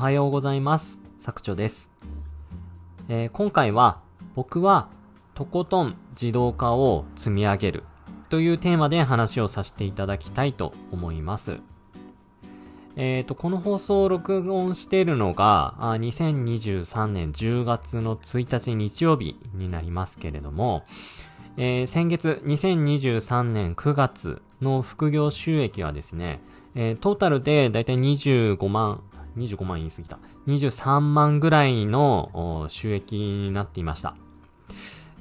おはようございます。作長です。えー、今回は僕はとことん自動化を積み上げるというテーマで話をさせていただきたいと思います。えっ、ー、と、この放送を録音しているのが、2023年10月の1日日曜日になりますけれども、えー、先月2023年9月の副業収益はですね、えー、トータルでだいたい25万、25万言い過ぎた。23万ぐらいの収益になっていました。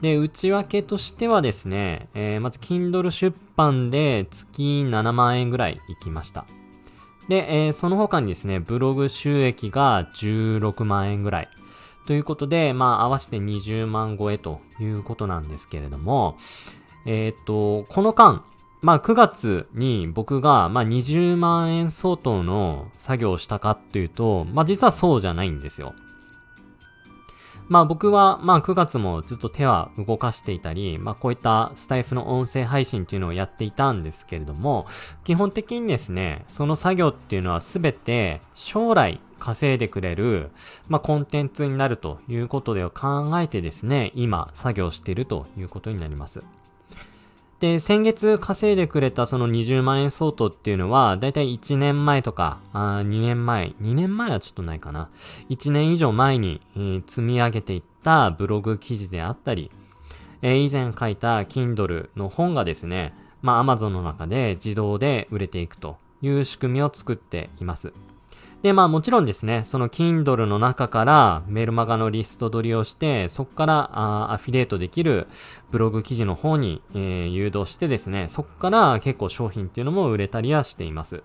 で、内訳としてはですね、えー、まず Kindle 出版で月7万円ぐらい行きました。で、えー、その他にですね、ブログ収益が16万円ぐらい。ということで、まあ、合わせて20万超えということなんですけれども、えっ、と、この間、まあ9月に僕がまあ20万円相当の作業をしたかっていうと、まあ実はそうじゃないんですよ。まあ僕はまあ9月もずっと手は動かしていたり、まあこういったスタイフの音声配信っていうのをやっていたんですけれども、基本的にですね、その作業っていうのはすべて将来稼いでくれる、まあコンテンツになるということで考えてですね、今作業しているということになります。で、先月稼いでくれたその20万円相当っていうのは、だいたい1年前とか、あ2年前、2年前はちょっとないかな。1年以上前に、えー、積み上げていったブログ記事であったり、えー、以前書いた Kindle の本がですね、まあ Amazon の中で自動で売れていくという仕組みを作っています。で、まあもちろんですね、その Kindle の中からメルマガのリスト取りをして、そこからあアフィリエイトできるブログ記事の方に、えー、誘導してですね、そこから結構商品っていうのも売れたりはしています。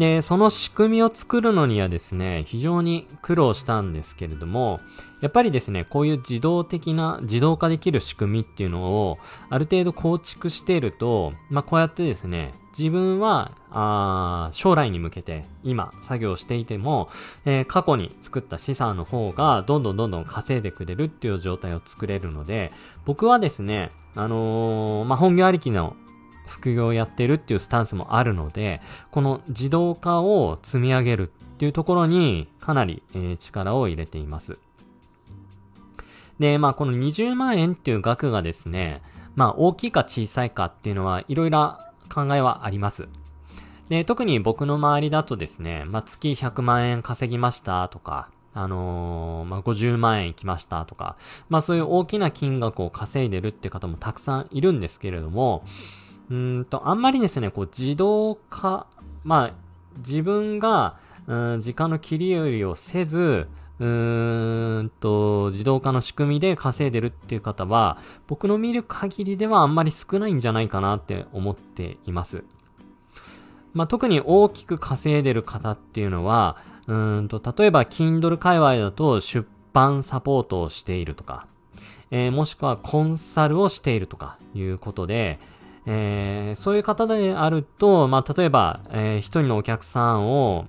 で、その仕組みを作るのにはですね、非常に苦労したんですけれども、やっぱりですね、こういう自動的な、自動化できる仕組みっていうのを、ある程度構築していると、まあ、こうやってですね、自分は、あ将来に向けて今作業していても、えー、過去に作った資産の方がどんどんどんどん稼いでくれるっていう状態を作れるので、僕はですね、あのー、まあ、本業ありきの副業をやってるっていうスタンスもあるので、この自動化を積み上げるっていうところにかなり、えー、力を入れています。で、まあこの20万円っていう額がですね、まあ大きいか小さいかっていうのはいろいろ考えはあります。で、特に僕の周りだとですね、まあ月100万円稼ぎましたとか、あのー、まあ、50万円行きましたとか、まあそういう大きな金額を稼いでるって方もたくさんいるんですけれども、うんと、あんまりですね、こう自動化、まあ、自分が、うん、時間の切り売りをせず、うーんと、自動化の仕組みで稼いでるっていう方は、僕の見る限りではあんまり少ないんじゃないかなって思っています。まあ、特に大きく稼いでる方っていうのは、うんと、例えば Kindle 界隈だと出版サポートをしているとか、えー、もしくはコンサルをしているとかいうことで、えー、そういう方であると、まあ、例えば、えー、一人のお客さんを、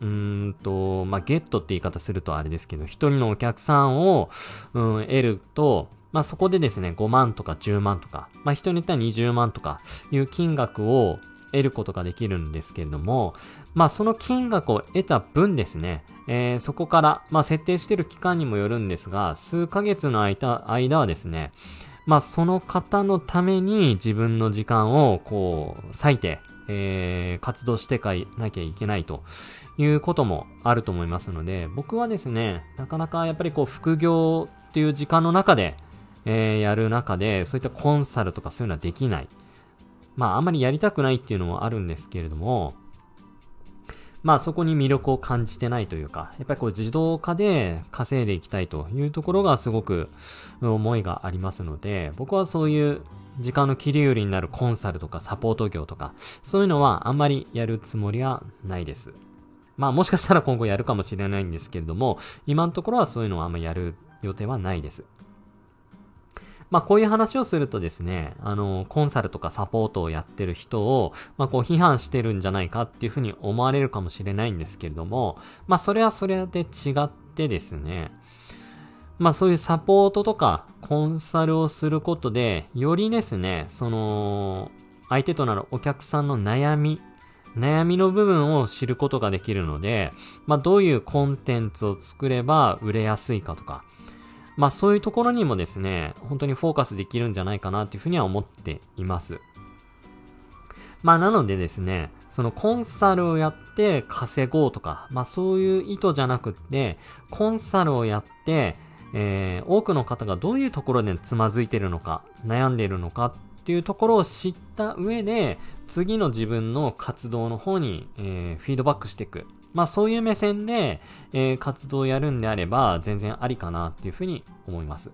うんと、まあ、ゲットって言い方するとあれですけど、一人のお客さんを、うん、得ると、まあ、そこでですね、5万とか10万とか、まあ、人によっては20万とかいう金額を得ることができるんですけれども、まあ、その金額を得た分ですね、えー、そこから、まあ、設定している期間にもよるんですが、数ヶ月の間間はですね、まあ、その方のために自分の時間を、こう、割いて、えー、活動してかいなきゃいけないということもあると思いますので、僕はですね、なかなかやっぱりこう、副業っていう時間の中で、えー、やる中で、そういったコンサルとかそういうのはできない。まあ、あんまりやりたくないっていうのもあるんですけれども、まあそこに魅力を感じてないというか、やっぱりこう自動化で稼いでいきたいというところがすごく思いがありますので、僕はそういう時間の切り売りになるコンサルとかサポート業とか、そういうのはあんまりやるつもりはないです。まあもしかしたら今後やるかもしれないんですけれども、今のところはそういうのはあんまりやる予定はないです。まあこういう話をするとですね、あの、コンサルとかサポートをやってる人を、まあこう批判してるんじゃないかっていうふうに思われるかもしれないんですけれども、まあそれはそれで違ってですね、まあそういうサポートとかコンサルをすることで、よりですね、その、相手となるお客さんの悩み悩みの部分を知ることができるので、まあ、どういうコンテンツを作れば売れやすいかとか、まあ、そういうところにもですね、本当にフォーカスできるんじゃないかなっていうふうには思っています。まあ、なのでですね、そのコンサルをやって稼ごうとか、まあ、そういう意図じゃなくって、コンサルをやって、えー、多くの方がどういうところでつまずいてるのか、悩んでいるのかっっていうところを知った上で、次の自分の活動の方に、えー、フィードバックしていく。まあそういう目線で、えー、活動をやるんであれば、全然ありかなっていうふうに思います。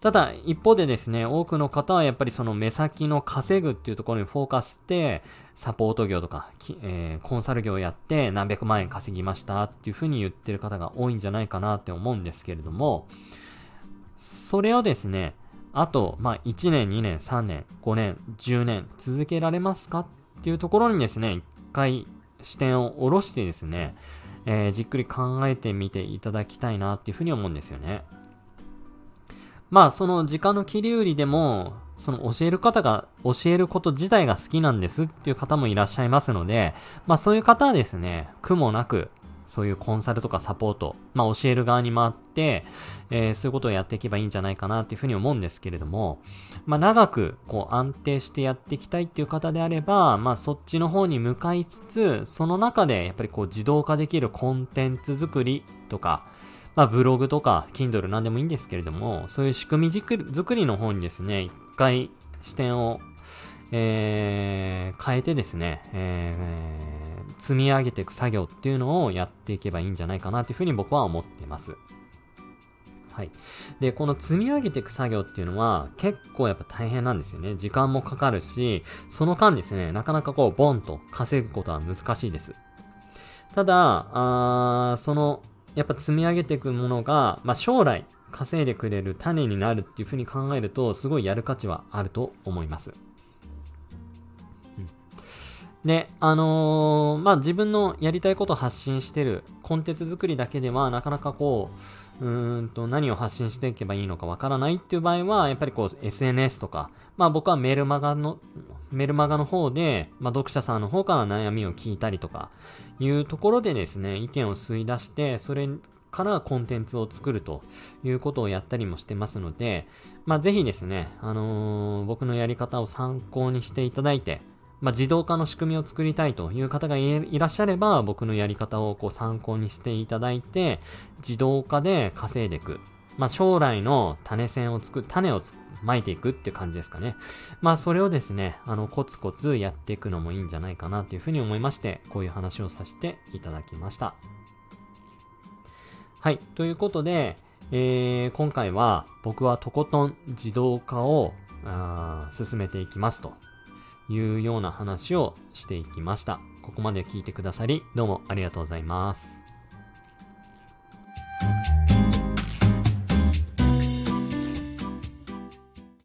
ただ、一方でですね、多くの方はやっぱりその目先の稼ぐっていうところにフォーカスして、サポート業とか、えー、コンサル業をやって何百万円稼ぎましたっていうふうに言ってる方が多いんじゃないかなって思うんですけれども、それをですね、あと、まあ、1年、2年、3年、5年、10年続けられますか？っていうところにですね、一回視点を下ろしてですね、えー、じっくり考えてみていただきたいなっていうふうに思うんですよね。まあ、その時間の切り売りでも、その教える方が教えること自体が好きなんですっていう方もいらっしゃいますので、まあそういう方はですね、苦もなく、そういうコンサルとかサポート、まあ教える側に回って、えー、そういうことをやっていけばいいんじゃないかなっていうふうに思うんですけれども、まあ長くこう安定してやっていきたいっていう方であれば、まあそっちの方に向かいつつ、その中でやっぱりこう自動化できるコンテンツ作りとか、まあブログとか Kindle なんでもいいんですけれども、そういう仕組み作りの方にですね、一回視点をえー、変えてですね、えー、積み上げていく作業っていうのをやっていけばいいんじゃないかなというふうに僕は思ってます。はい。で、この積み上げていく作業っていうのは結構やっぱ大変なんですよね。時間もかかるし、その間ですね、なかなかこう、ボンと稼ぐことは難しいです。ただ、あその、やっぱ積み上げていくものが、まあ、将来稼いでくれる種になるっていうふうに考えると、すごいやる価値はあると思います。で、あのー、まあ、自分のやりたいことを発信してるコンテンツ作りだけではなかなかこう、うーんと何を発信していけばいいのかわからないっていう場合は、やっぱりこう SNS とか、まあ僕はメルマガの、メルマガの方で、まあ読者さんの方から悩みを聞いたりとか、いうところでですね、意見を吸い出して、それからコンテンツを作るということをやったりもしてますので、まあぜひですね、あのー、僕のやり方を参考にしていただいて、まあ、自動化の仕組みを作りたいという方がいらっしゃれば、僕のやり方をこう参考にしていただいて、自動化で稼いでいく。まあ、将来の種線を作る、種を巻いていくって感じですかね。まあ、それをですね、あの、コツコツやっていくのもいいんじゃないかなというふうに思いまして、こういう話をさせていただきました。はい。ということで、えー、今回は僕はとことん自動化をあ進めていきますというような話をしていきました。ここまで聞いてくださり、どうもありがとうございます。